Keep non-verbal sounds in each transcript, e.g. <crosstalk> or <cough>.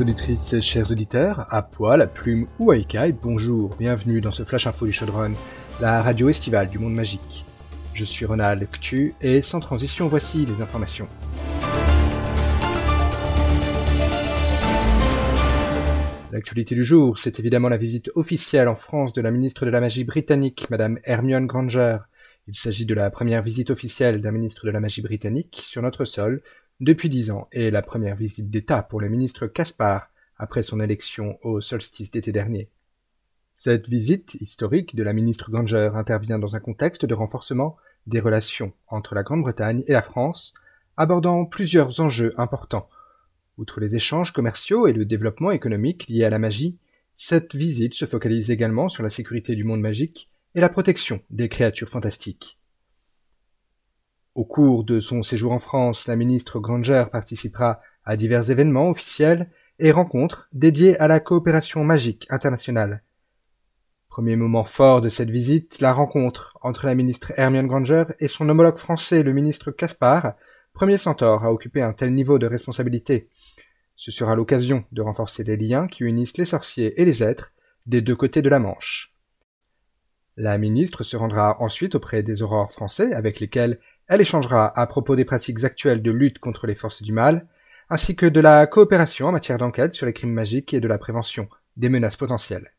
Auditrices chers auditeurs, à poil, à plume ou à écaille, bonjour, bienvenue dans ce Flash Info du Chaudron, la radio estivale du monde magique. Je suis Ronald Ctu et sans transition, voici les informations. L'actualité du jour, c'est évidemment la visite officielle en France de la ministre de la Magie britannique, Madame Hermione Granger. Il s'agit de la première visite officielle d'un ministre de la Magie britannique sur notre sol depuis dix ans et la première visite d'État pour le ministre Caspar après son élection au solstice d'été dernier. Cette visite historique de la ministre Granger intervient dans un contexte de renforcement des relations entre la Grande-Bretagne et la France, abordant plusieurs enjeux importants. Outre les échanges commerciaux et le développement économique liés à la magie, cette visite se focalise également sur la sécurité du monde magique et la protection des créatures fantastiques. Au cours de son séjour en France, la ministre Granger participera à divers événements officiels et rencontres dédiés à la coopération magique internationale. Premier moment fort de cette visite, la rencontre entre la ministre Hermione Granger et son homologue français, le ministre Caspar, premier centaure à occuper un tel niveau de responsabilité. Ce sera l'occasion de renforcer les liens qui unissent les sorciers et les êtres des deux côtés de la Manche. La ministre se rendra ensuite auprès des aurores français avec lesquels elle échangera à propos des pratiques actuelles de lutte contre les forces du mal, ainsi que de la coopération en matière d'enquête sur les crimes magiques et de la prévention des menaces potentielles.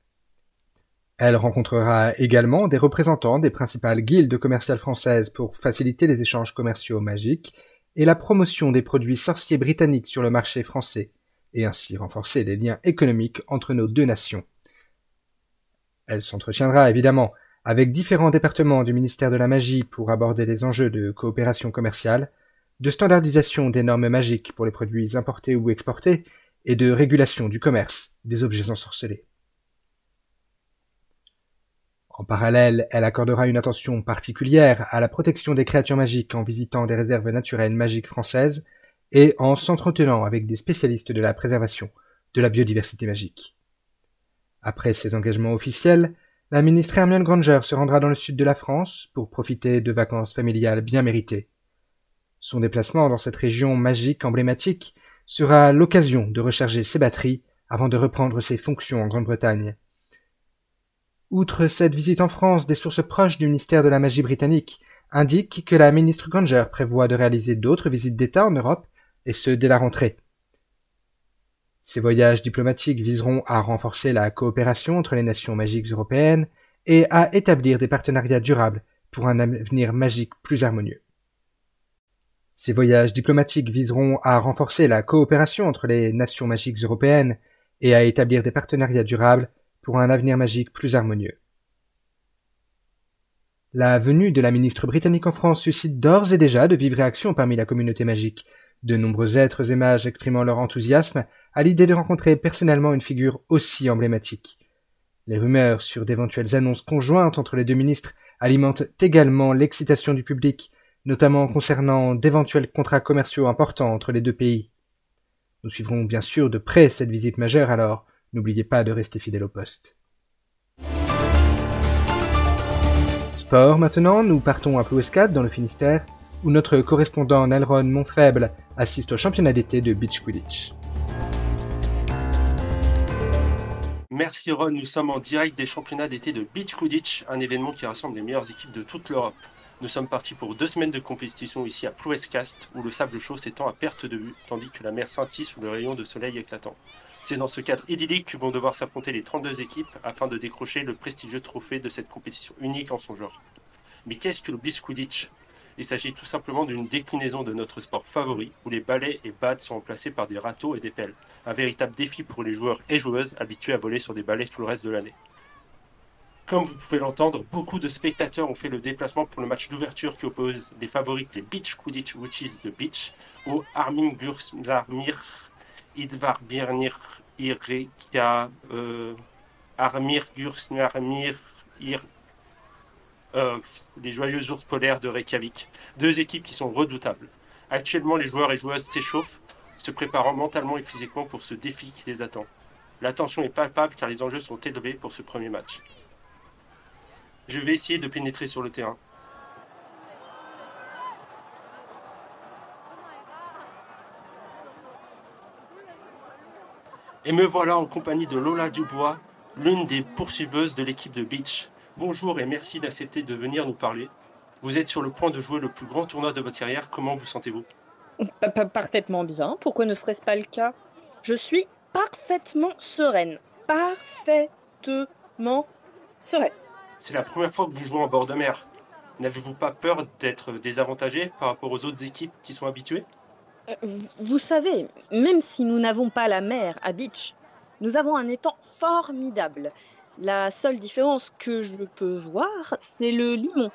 Elle rencontrera également des représentants des principales guildes commerciales françaises pour faciliter les échanges commerciaux magiques et la promotion des produits sorciers britanniques sur le marché français, et ainsi renforcer les liens économiques entre nos deux nations. Elle s'entretiendra évidemment avec différents départements du ministère de la Magie pour aborder les enjeux de coopération commerciale, de standardisation des normes magiques pour les produits importés ou exportés, et de régulation du commerce des objets ensorcelés. En parallèle, elle accordera une attention particulière à la protection des créatures magiques en visitant des réserves naturelles magiques françaises et en s'entretenant avec des spécialistes de la préservation de la biodiversité magique. Après ces engagements officiels, la ministre Hermione Granger se rendra dans le sud de la France pour profiter de vacances familiales bien méritées. Son déplacement dans cette région magique emblématique sera l'occasion de recharger ses batteries avant de reprendre ses fonctions en Grande-Bretagne. Outre cette visite en France, des sources proches du ministère de la Magie britannique indiquent que la ministre Granger prévoit de réaliser d'autres visites d'État en Europe, et ce dès la rentrée. Ces voyages diplomatiques viseront à renforcer la coopération entre les nations magiques européennes et à établir des partenariats durables pour un avenir magique plus harmonieux. Ces voyages diplomatiques viseront à renforcer la coopération entre les nations magiques européennes et à établir des partenariats durables pour un avenir magique plus harmonieux. La venue de la ministre britannique en France suscite d'ores et déjà de vives réactions parmi la communauté magique, de nombreux êtres et mages exprimant leur enthousiasme à l'idée de rencontrer personnellement une figure aussi emblématique. Les rumeurs sur d'éventuelles annonces conjointes entre les deux ministres alimentent également l'excitation du public, notamment concernant d'éventuels contrats commerciaux importants entre les deux pays. Nous suivrons bien sûr de près cette visite majeure alors, n'oubliez pas de rester fidèle au poste. Sport maintenant, nous partons à Plouescat dans le Finistère où notre correspondant Nelron Montfaible assiste au championnat d'été de beach quidditch. Merci Ron, nous sommes en direct des championnats d'été de Beach Quidditch, un événement qui rassemble les meilleures équipes de toute l'Europe. Nous sommes partis pour deux semaines de compétition ici à Plouescast, où le sable chaud s'étend à perte de vue, tandis que la mer scintille sous le rayon de soleil éclatant. C'est dans ce cadre idyllique que vont devoir s'affronter les 32 équipes afin de décrocher le prestigieux trophée de cette compétition unique en son genre. Mais qu'est-ce que le Beach Quidditch? Il s'agit tout simplement d'une déclinaison de notre sport favori, où les balais et battes sont remplacés par des râteaux et des pelles. Un véritable défi pour les joueurs et joueuses habitués à voler sur des balais tout le reste de l'année. Comme vous pouvez l'entendre, beaucoup de spectateurs ont fait le déplacement pour le match d'ouverture qui oppose les favorites les Beach Quidditch Witches de Beach au Armin Gurslarmir, Idvar Birnir, Ireka, euh, Armir Gurslarmir, Ir, euh, les joyeux ours polaires de Reykjavik. Deux équipes qui sont redoutables. Actuellement, les joueurs et joueuses s'échauffent, se préparant mentalement et physiquement pour ce défi qui les attend. La tension est palpable car les enjeux sont élevés pour ce premier match. Je vais essayer de pénétrer sur le terrain. Et me voilà en compagnie de Lola Dubois, l'une des poursuiveuses de l'équipe de Beach. Bonjour et merci d'accepter de venir nous parler. Vous êtes sur le point de jouer le plus grand tournoi de votre carrière, comment vous sentez-vous? Parfaitement bien, pourquoi ne serait-ce pas le cas Je suis parfaitement sereine. Parfaitement sereine. C'est la première fois que vous jouez en bord de mer. N'avez-vous pas peur d'être désavantagé par rapport aux autres équipes qui sont habituées? Euh, Vous savez, même si nous n'avons pas la mer à Beach, nous avons un étang formidable. La seule différence que je peux voir, c'est le limon,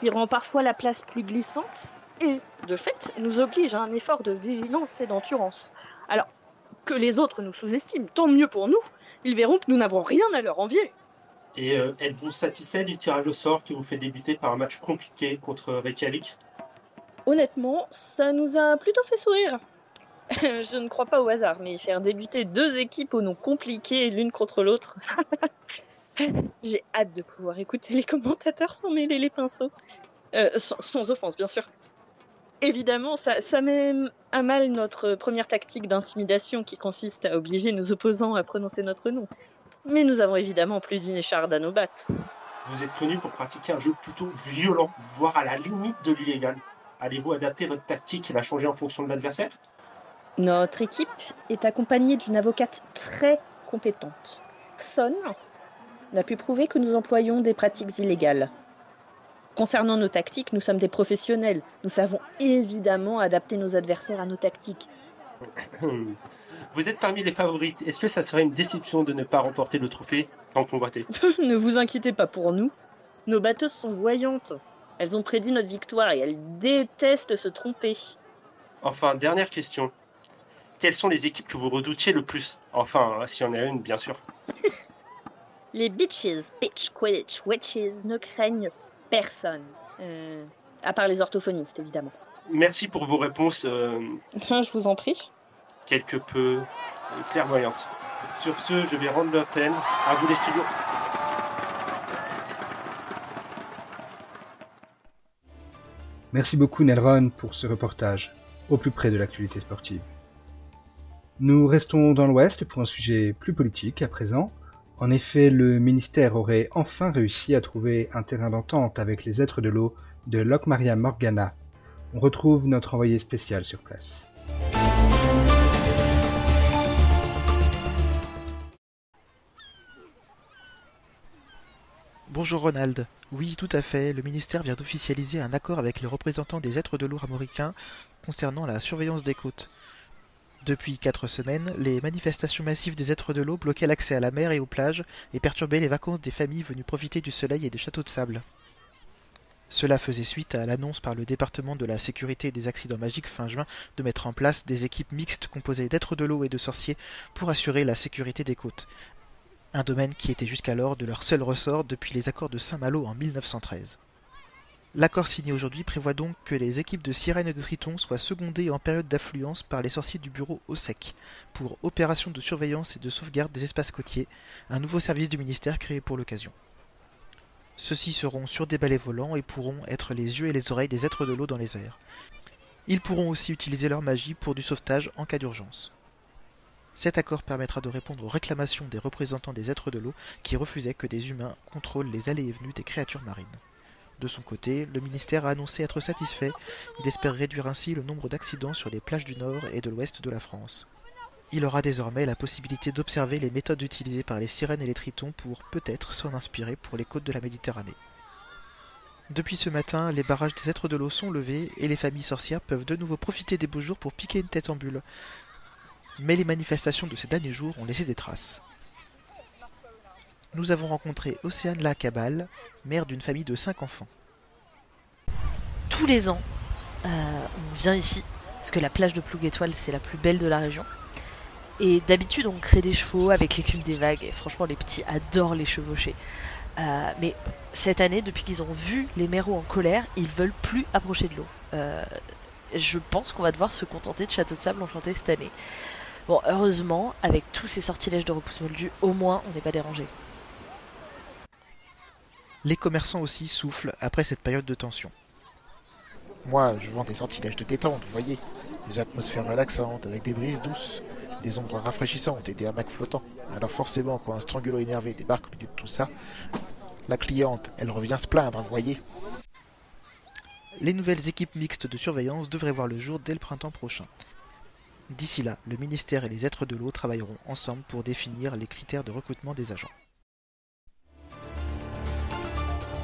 qui rend parfois la place plus glissante et, de fait, nous oblige à un effort de vigilance et d'endurance. Alors, que les autres nous sous-estiment, tant mieux pour nous. Ils verront que nous n'avons rien à leur envier. Et euh, êtes-vous satisfait du tirage au sort qui vous fait débuter par un match compliqué contre Reykjavik? Honnêtement, ça nous a plutôt fait sourire. <laughs> Je ne crois pas au hasard, mais faire débuter deux équipes au nom compliqué l'une contre l'autre. <laughs> J'ai hâte de pouvoir écouter les commentateurs sans mêler les pinceaux. Euh, sans, offense, bien sûr. Évidemment, ça, ça met à mal notre première tactique d'intimidation qui consiste à obliger nos opposants à prononcer notre nom. Mais nous avons évidemment plus d'une écharde à nos battes. Vous êtes connu pour pratiquer un jeu plutôt violent, voire à la limite de l'illégal. Allez-vous adapter votre tactique et la changer en fonction de l'adversaire? Notre équipe est accompagnée d'une avocate très compétente. Son n'a pu prouver que nous employons des pratiques illégales. Concernant nos tactiques, nous sommes des professionnels. Nous savons évidemment adapter nos adversaires à nos tactiques. <coughs> Vous êtes parmi les favorites. Est-ce que ça serait une déception de ne pas remporter le trophée tant convoité? <laughs> Ne vous inquiétez pas pour nous. Nos batteuses sont voyantes. Elles ont prédit notre victoire et elles détestent se tromper. Enfin, dernière question. Quelles sont les équipes que vous redoutiez le plus? Enfin, s'il y en a une, bien sûr. <laughs> les bitches, bitch, quidditch, witches ne craignent personne. Euh, à part les orthophonistes, évidemment. Merci pour vos réponses. Euh, Je vous en prie quelque peu clairvoyante. Sur ce, je vais rendre l'antenne. À vous les studios. Merci beaucoup Nelron pour ce reportage au plus près de l'actualité sportive. Nous restons dans l'Ouest pour un sujet plus politique à présent. En effet, le ministère aurait enfin réussi à trouver un terrain d'entente avec les êtres de l'eau de Loch Maria Morgana. On retrouve notre envoyé spécial sur place. Bonjour Ronald. Oui, tout à fait. Le ministère vient d'officialiser un accord avec les représentants des êtres de l'eau américains concernant la surveillance des côtes. Depuis quatre semaines, les manifestations massives des êtres de l'eau bloquaient l'accès à la mer et aux plages et perturbaient les vacances des familles venues profiter du soleil et des châteaux de sable. Cela faisait suite à l'annonce par le département de la sécurité et des accidents magiques fin juin de mettre en place des équipes mixtes composées d'êtres de l'eau et de sorciers pour assurer la sécurité des côtes, un domaine qui était jusqu'alors de leur seul ressort depuis les accords de Saint-Malo en 1913. L'accord signé aujourd'hui prévoit donc que les équipes de sirènes et de tritons soient secondées en période d'affluence par les sorciers du bureau OSEC pour opération de surveillance et de sauvegarde des espaces côtiers, un nouveau service du ministère créé pour l'occasion. Ceux-ci seront sur des balais volants et pourront être les yeux et les oreilles des êtres de l'eau dans les airs. Ils pourront aussi utiliser leur magie pour du sauvetage en cas d'urgence. Cet accord permettra de répondre aux réclamations des représentants des êtres de l'eau qui refusaient que des humains contrôlent les allées et venues des créatures marines. De son côté, le ministère a annoncé être satisfait, il espère réduire ainsi le nombre d'accidents sur les plages du nord et de l'ouest de la France. Il aura désormais la possibilité d'observer les méthodes utilisées par les sirènes et les tritons pour peut-être s'en inspirer pour les côtes de la Méditerranée. Depuis ce matin, les barrages des êtres de l'eau sont levés et les familles sorcières peuvent de nouveau profiter des beaux jours pour piquer une tête en bulle mais les manifestations de ces derniers jours ont laissé des traces. Nous avons rencontré Océane Lacabal, mère d'une famille de 5 enfants. Tous les ans, euh, on vient ici, parce que la plage de Ploug Étoile, c'est la plus belle de la région. Et d'habitude, on crée des chevaux avec l'écume des vagues, franchement, les petits adorent les chevaucher. Euh, mais cette année, depuis qu'ils ont vu les méros en colère, ils veulent plus approcher de l'eau. Euh, je pense qu'on va devoir se contenter de château de sable enchanté cette année. Bon, heureusement, avec tous ces sortilèges de repousse moldu, au moins on n'est pas dérangé. Les commerçants aussi soufflent après cette période de tension. Moi, je vends des sortilèges de détente, vous voyez. Des atmosphères relaxantes avec des brises douces. des ombres rafraîchissantes et des hamacs flottants. Alors forcément, quand un strangulo énervé débarque au milieu de tout ça, la cliente, elle revient se plaindre, vous voyez. Les nouvelles équipes mixtes de surveillance devraient voir le jour dès le printemps prochain. D'ici là, le ministère et les êtres de l'eau travailleront ensemble pour définir les critères de recrutement des agents.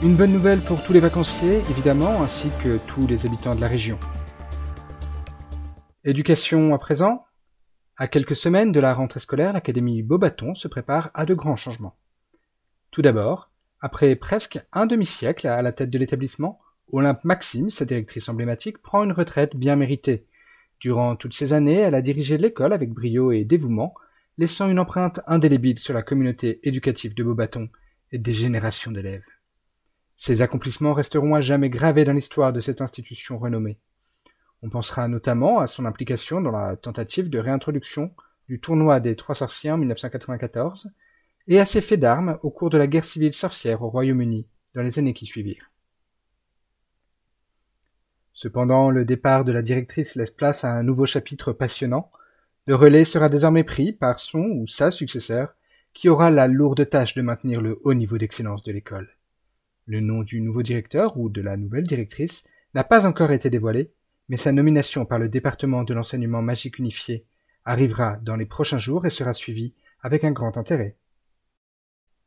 Une bonne nouvelle pour tous les vacanciers, évidemment, ainsi que tous les habitants de la région. Éducation à présent. À quelques semaines de la rentrée scolaire, l'Académie Beaubaton se prépare à de grands changements. Tout d'abord, après presque un demi-siècle à la tête de l'établissement, Olympe Maxime, sa directrice emblématique, prend une retraite bien méritée. Durant toutes ces années, elle a dirigé l'école avec brio et dévouement, laissant une empreinte indélébile sur la communauté éducative de Beaubaton et des générations d'élèves. Ces accomplissements resteront à jamais gravés dans l'histoire de cette institution renommée. On pensera notamment à son implication dans la tentative de réintroduction du tournoi des Trois Sorciers en 1994 et à ses faits d'armes au cours de la guerre civile sorcière au Royaume-Uni dans les années qui suivirent. Cependant, le départ de la directrice laisse place à un nouveau chapitre passionnant. Le relais sera désormais pris par son ou sa successeur, qui aura la lourde tâche de maintenir le haut niveau d'excellence de l'école. Le nom du nouveau directeur ou de la nouvelle directrice n'a pas encore été dévoilé, mais sa nomination par le département de l'enseignement magique unifié arrivera dans les prochains jours et sera suivie avec un grand intérêt.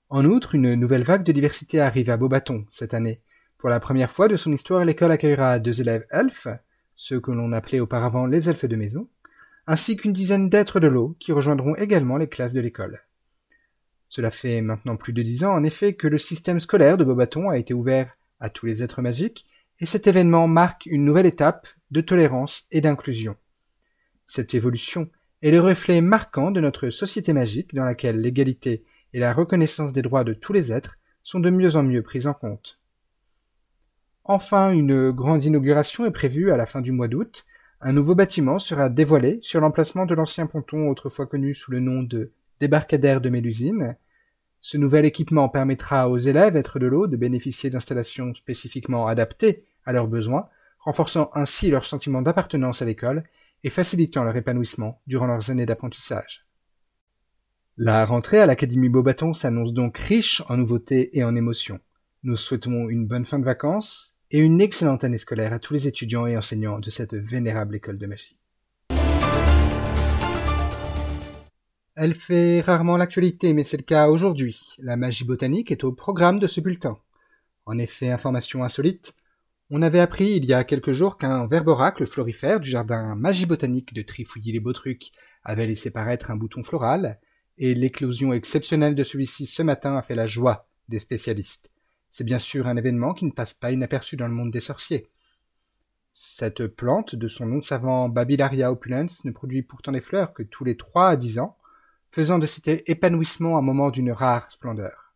En outre, une nouvelle vague de diversité arrive à Beaubaton cette année. Pour la première fois de son histoire, l'école accueillera deux élèves elfes, ceux que l'on appelait auparavant les elfes de maison, ainsi qu'une dizaine d'êtres de l'eau qui rejoindront également les classes de l'école. Cela fait maintenant plus de dix ans, en effet, que le système scolaire de Beaubaton a été ouvert à tous les êtres magiques, et cet événement marque une nouvelle étape de tolérance et d'inclusion. Cette évolution est le reflet marquant de notre société magique dans laquelle l'égalité et la reconnaissance des droits de tous les êtres sont de mieux en mieux prises en compte. Enfin, une grande inauguration est prévue à la fin du mois d'août. Un nouveau bâtiment sera dévoilé sur l'emplacement de l'ancien ponton autrefois connu sous le nom de débarcadère de Mélusine, ce nouvel équipement permettra aux élèves êtres de l'eau de bénéficier d'installations spécifiquement adaptées à leurs besoins, renforçant ainsi leur sentiment d'appartenance à l'école et facilitant leur épanouissement durant leurs années d'apprentissage. La rentrée à l'Académie Beaubaton s'annonce donc riche en nouveautés et en émotions. Nous souhaitons une bonne fin de vacances et une excellente année scolaire à tous les étudiants et enseignants de cette vénérable école de magie. Elle fait rarement l'actualité, mais c'est le cas aujourd'hui. La magie botanique est au programme de ce bulletin. En effet, information insolite, on avait appris il y a quelques jours qu'un verboracle florifère du jardin magie botanique de Trifouilly-les-Beaux-Trucs avait laissé paraître un bouton floral, et l'éclosion exceptionnelle de celui-ci ce matin a fait la joie des spécialistes. C'est bien sûr un événement qui ne passe pas inaperçu dans le monde des sorciers. Cette plante, de son nom savant Babylaria opulens, ne produit pourtant des fleurs que tous les trois à dix ans, faisant de cet épanouissement un moment d'une rare splendeur.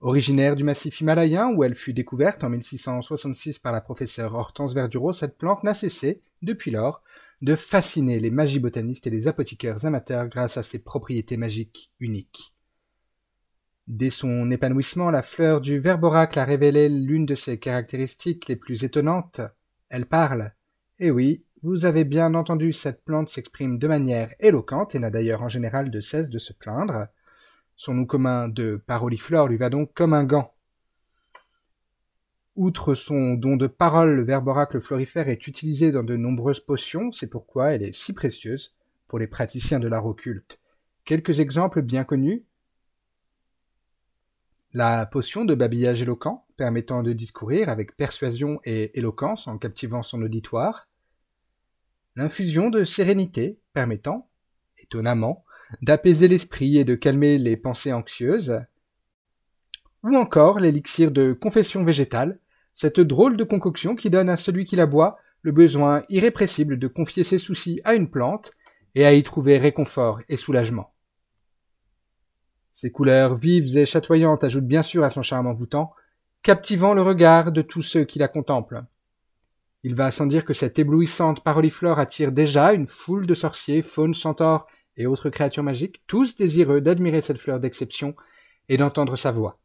Originaire du massif himalayen où elle fut découverte en 1666 par la professeure Hortense Verdureau, cette plante n'a cessé, depuis lors, de fasciner les magibotanistes et les apothicaires amateurs grâce à ses propriétés magiques uniques. Dès son épanouissement, la fleur du verboracle a révélé l'une de ses caractéristiques les plus étonnantes. Elle parle. Eh oui, vous avez bien entendu, cette plante s'exprime de manière éloquente et n'a d'ailleurs en général de cesse de se plaindre. Son nom commun de paroliflore lui va donc comme un gant. Outre son don de parole, le verbe oracle florifère est utilisé dans de nombreuses potions, c'est pourquoi elle est si précieuse pour les praticiens de l'art occulte. Quelques exemples bien connus. La potion de babillage éloquent, permettant de discourir avec persuasion et éloquence en captivant son auditoire l'infusion de sérénité permettant, étonnamment, d'apaiser l'esprit et de calmer les pensées anxieuses, ou encore l'élixir de confession végétale, cette drôle de concoction qui donne à celui qui la boit le besoin irrépressible de confier ses soucis à une plante et à y trouver réconfort et soulagement. Ses couleurs vives et chatoyantes ajoutent bien sûr à son charme envoûtant, captivant le regard de tous ceux qui la contemplent. Il va sans dire que cette éblouissante paroliflore attire déjà une foule de sorciers, faunes, centaures et autres créatures magiques, tous désireux d'admirer cette fleur d'exception et d'entendre sa voix.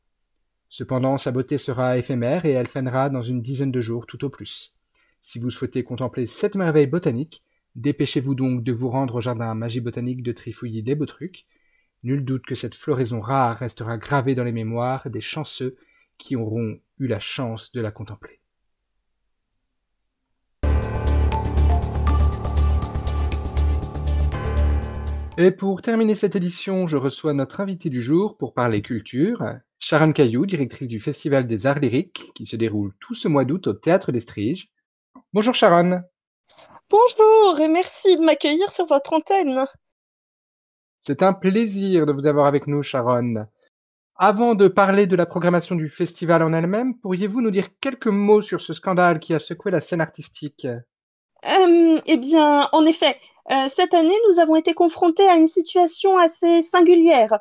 Cependant, sa beauté sera éphémère et elle fanera dans une dizaine de jours tout au plus. Si vous souhaitez contempler cette merveille botanique, Dépêchez-vous donc de vous rendre au jardin magie botanique de Trifouilly les Beaux-Trucs. Nul doute que cette floraison rare restera gravée dans les mémoires des chanceux qui auront eu la chance de la contempler. Et pour terminer cette édition, je reçois notre invité du jour pour parler culture, Sharon Caillou, directrice du Festival des Arts Lyriques, qui se déroule tout ce mois d'août au Théâtre des Striges. Bonjour Sharon. Bonjour et merci de m'accueillir sur votre antenne. C'est un plaisir de vous avoir avec nous, Sharon. Avant de parler de la programmation du festival en elle-même, pourriez-vous nous dire quelques mots sur ce scandale qui a secoué la scène artistique? Euh, Eh bien, en effet, euh, cette année, nous avons été confrontés à une situation assez singulière.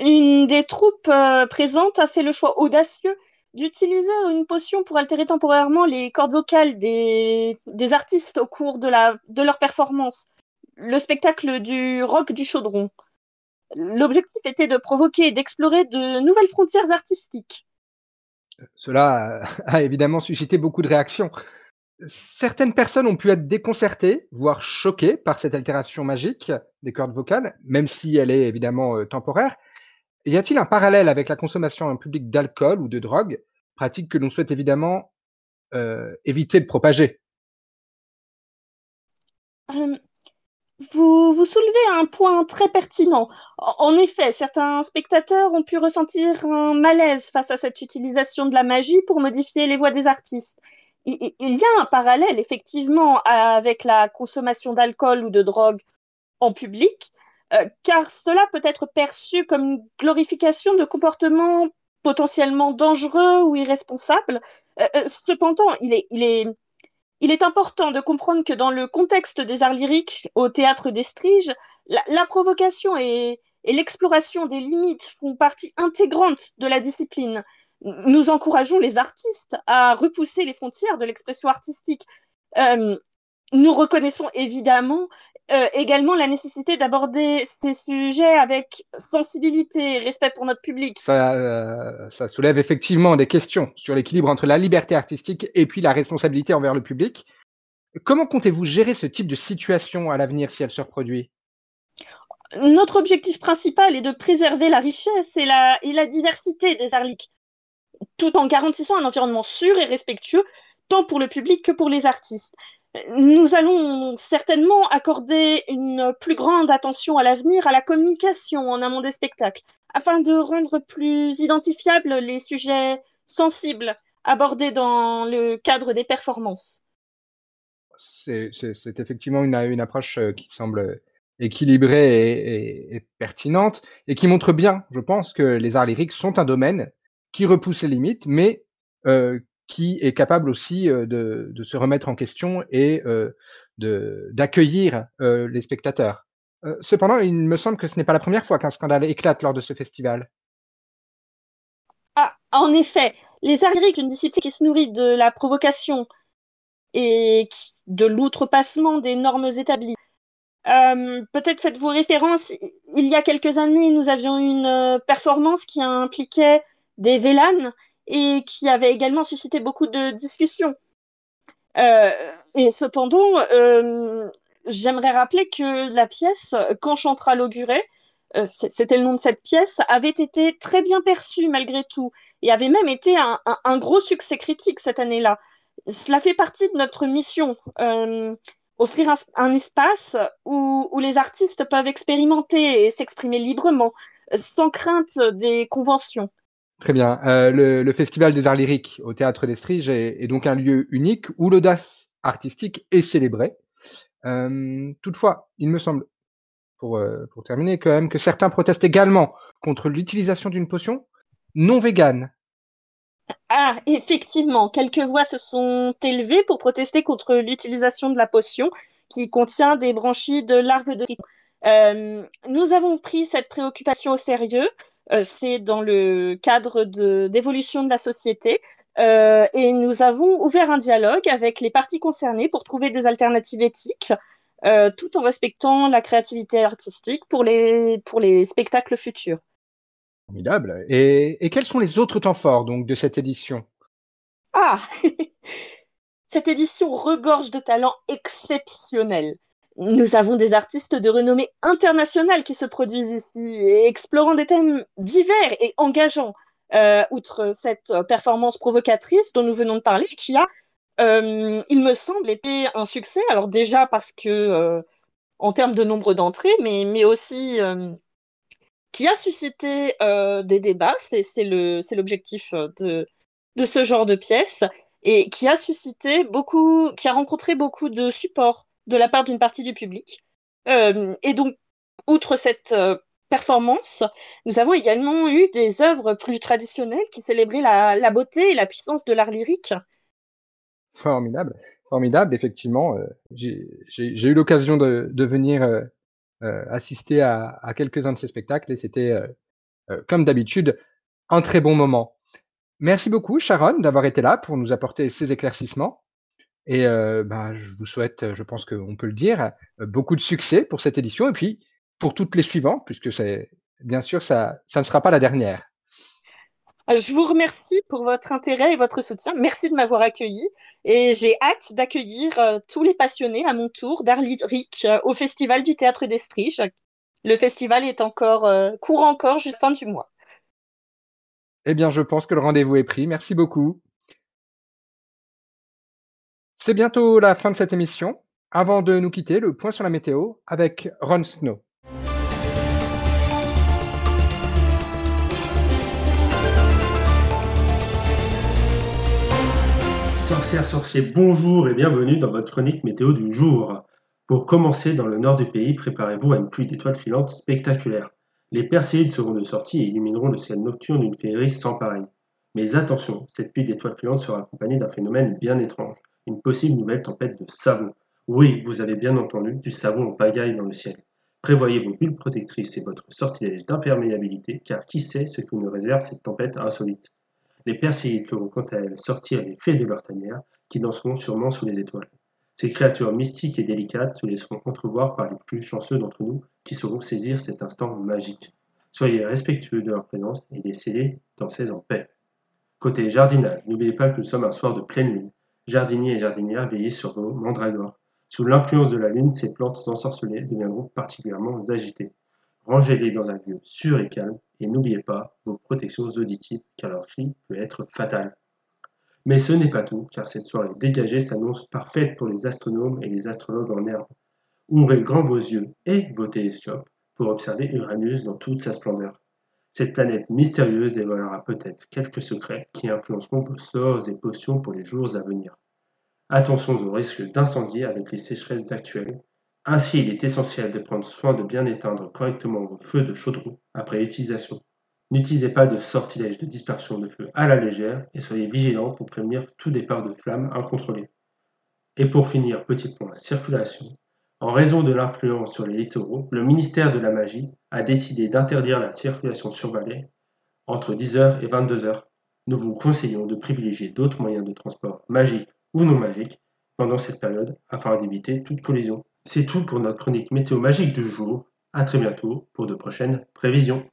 Une des troupes euh, présentes a fait le choix audacieux d'utiliser une potion pour altérer temporairement les cordes vocales des, artistes au cours de, de leur performance. Le spectacle du rock du chaudron. L'objectif était de provoquer et d'explorer de nouvelles frontières artistiques. Cela a <laughs> évidemment suscité beaucoup de réactions certaines personnes ont pu être déconcertées, voire choquées par cette altération magique des cordes vocales, même si elle est évidemment euh, temporaire. Y a-t-il un parallèle avec la consommation en public d'alcool ou de drogue, pratique que l'on souhaite évidemment euh, éviter de propager? Vous, vous soulevez un point très pertinent. En effet, certains spectateurs ont pu ressentir un malaise face à cette utilisation de la magie pour modifier les voix des artistes il, y a un parallèle effectivement avec la consommation d'alcool ou de drogue en public, euh, car cela peut être perçu comme une glorification de comportements potentiellement dangereux ou irresponsables. Euh, euh, cependant, il est, important de comprendre que dans le contexte des arts lyriques au théâtre des Striges, la, la provocation et l'exploration des limites font partie intégrante de la discipline nous encourageons les artistes à repousser les frontières de l'expression artistique. Euh, nous reconnaissons évidemment euh, également la nécessité d'aborder ces sujets avec sensibilité et respect pour notre public. Ça, euh, ça soulève effectivement des questions sur l'équilibre entre la liberté artistique et puis la responsabilité envers le public. Comment comptez-vous gérer ce type de situation à l'avenir si elle se reproduit? Notre objectif principal est de préserver la richesse et la, et la diversité des arts tout en garantissant un environnement sûr et respectueux, tant pour le public que pour les artistes. Nous allons certainement accorder une plus grande attention à l'avenir à la communication en amont des spectacles, afin de rendre plus identifiables les sujets sensibles abordés dans le cadre des performances. C'est effectivement une, approche euh, qui semble équilibrée et, pertinente et qui montre bien, je pense, que les arts lyriques sont un domaine qui repousse les limites, mais euh, qui est capable aussi euh, de, se remettre en question et euh, d'accueillir les spectateurs. Cependant, il me semble que ce n'est pas la première fois qu'un scandale éclate lors de ce festival. Ah, en effet, les arts lyriques, une discipline qui se nourrit de la provocation et de l'outrepassement des normes établies. Peut-être faites-vous référence, il y a quelques années, nous avions une performance qui impliquait des vélanes et qui avait également suscité beaucoup de discussions. Euh, et cependant, euh, j'aimerais rappeler que la pièce, Quand chantera l'auguré, euh, c'était le nom de cette pièce, avait été très bien perçue malgré tout et avait même été un, gros succès critique cette année-là. Cela fait partie de notre mission, offrir un, espace où, les artistes peuvent expérimenter et s'exprimer librement, sans crainte des conventions. Très bien. Euh, le, Festival des Arts Lyriques au Théâtre des Striges est, est donc un lieu unique où l'audace artistique est célébrée. Euh, toutefois, il me semble, pour, euh, pour terminer, quand même, que certains protestent également contre l'utilisation d'une potion non végane. Ah, effectivement, quelques voix se sont élevées pour protester contre l'utilisation de la potion qui contient des branchies de l'arbre de nous avons pris cette préoccupation au sérieux c'est dans le cadre d'évolution de, de, la société. Euh, et nous avons ouvert un dialogue avec les parties concernées pour trouver des alternatives éthiques, euh, tout en respectant la créativité artistique pour les, pour les spectacles futurs. Formidable. Et, et quels sont les autres temps forts donc, de cette édition? Ah <laughs> Cette édition regorge de talents exceptionnels. Nous avons des artistes de renommée internationale qui se produisent ici explorant des thèmes divers et engageants. Euh, outre cette performance provocatrice dont nous venons de parler, qui a, euh, il me semble, été un succès. Alors déjà parce que euh, en termes de nombre d'entrées, mais, mais aussi qui a suscité des débats. C'est l'objectif de, de ce genre de pièce et qui a suscité beaucoup, qui a rencontré beaucoup de support de la part d'une partie du public. Euh, et donc, outre cette euh, performance, nous avons également eu des œuvres plus traditionnelles qui célébraient la, beauté et la puissance de l'art lyrique. Formidable, formidable, effectivement. Euh, j'ai eu l'occasion de, venir assister à, à quelques-uns de ces spectacles et c'était, comme d'habitude, un très bon moment. Merci beaucoup, Sharon, d'avoir été là pour nous apporter ces éclaircissements. Et bah, je vous souhaite, je pense qu'on peut le dire, beaucoup de succès pour cette édition et puis pour toutes les suivantes, puisque c'est bien sûr ça, ça ne sera pas la dernière. Je vous remercie pour votre intérêt et votre soutien. Merci de m'avoir accueilli et j'ai hâte d'accueillir tous les passionnés à mon tour d'art lyrique au Festival du Théâtre d'Estriges. Le festival est encore court encore jusqu'à fin du mois. Eh bien, je pense que le rendez-vous est pris. Merci beaucoup. C'est bientôt la fin de cette émission. Avant de nous quitter, le point sur la météo avec Ron Snow. Sorcières, sorciers, bonjour et bienvenue dans votre chronique météo du jour. Pour commencer, dans le nord du pays, préparez-vous à une pluie d'étoiles filantes spectaculaire. Les perséides seront de sortie et illumineront le ciel nocturne d'une féerie sans pareil. Mais attention, cette pluie d'étoiles filantes sera accompagnée d'un phénomène bien étrange une possible nouvelle tempête de savon. Oui, vous avez bien entendu, du savon en pagaille dans le ciel. Prévoyez vos bulles protectrices et votre sortilège d'imperméabilité, car qui sait ce que nous réserve cette tempête insolite? Les Perséides feront quant à elles sortir les fées de leur tanière, qui danseront sûrement sous les étoiles. Ces créatures mystiques et délicates se laisseront entrevoir par les plus chanceux d'entre nous qui sauront saisir cet instant magique. Soyez respectueux de leur présence et laissez-les danser en paix. Côté jardinage, n'oubliez pas que nous sommes un soir de pleine lune. Jardiniers et jardinières, veillez sur vos mandragores. Sous l'influence de la lune, ces plantes ensorcelées deviendront particulièrement agitées. Rangez-les dans un lieu sûr et calme et n'oubliez pas vos protections auditives car leur cri peut être fatal. Mais ce n'est pas tout, car cette soirée dégagée s'annonce parfaite pour les astronomes et les astrologues en herbe. Ouvrez grand vos yeux et vos télescopes pour observer Uranus dans toute sa splendeur. Cette planète mystérieuse dévoilera peut-être quelques secrets qui influenceront vos sorts et potions pour les jours à venir. Attention au risque d'incendie avec les sécheresses actuelles. Ainsi, il est essentiel de prendre soin de bien éteindre correctement vos feux de chaudron après utilisation. N'utilisez pas de sortilège de dispersion de feu à la légère et soyez vigilants pour prévenir tout départ de flammes incontrôlé. Et pour finir, petit point circulation. En raison de l'influence sur les littoraux, le ministère de la Magie a décidé d'interdire la circulation sur vallée entre 10h et 22h. Nous vous conseillons de privilégier d'autres moyens de transport magiques ou non magiques pendant cette période afin d'éviter toute collision. C'est tout pour notre chronique météo magique du jour. A très bientôt pour de prochaines prévisions.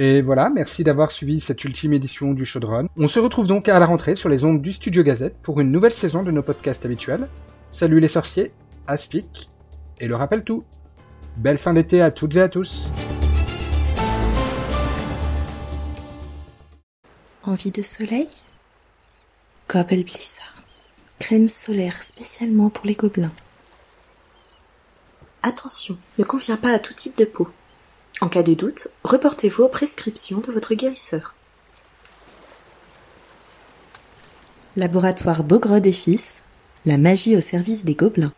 Et voilà, merci d'avoir suivi cette ultime édition du Chaudron. On se retrouve donc à la rentrée sur les ondes du Studio Gazette pour une nouvelle saison de nos podcasts habituels. Salut les sorciers, Aspic, et le rappel tout. Belle fin d'été à toutes et à tous. Envie de soleil? Gobel Blissa. Crème solaire spécialement pour les gobelins. Attention, ne convient pas à tout type de peau. En cas de doute, reportez-vous aux prescriptions de votre guérisseur. Laboratoire Beaugrod et Fils, la magie au service des gobelins.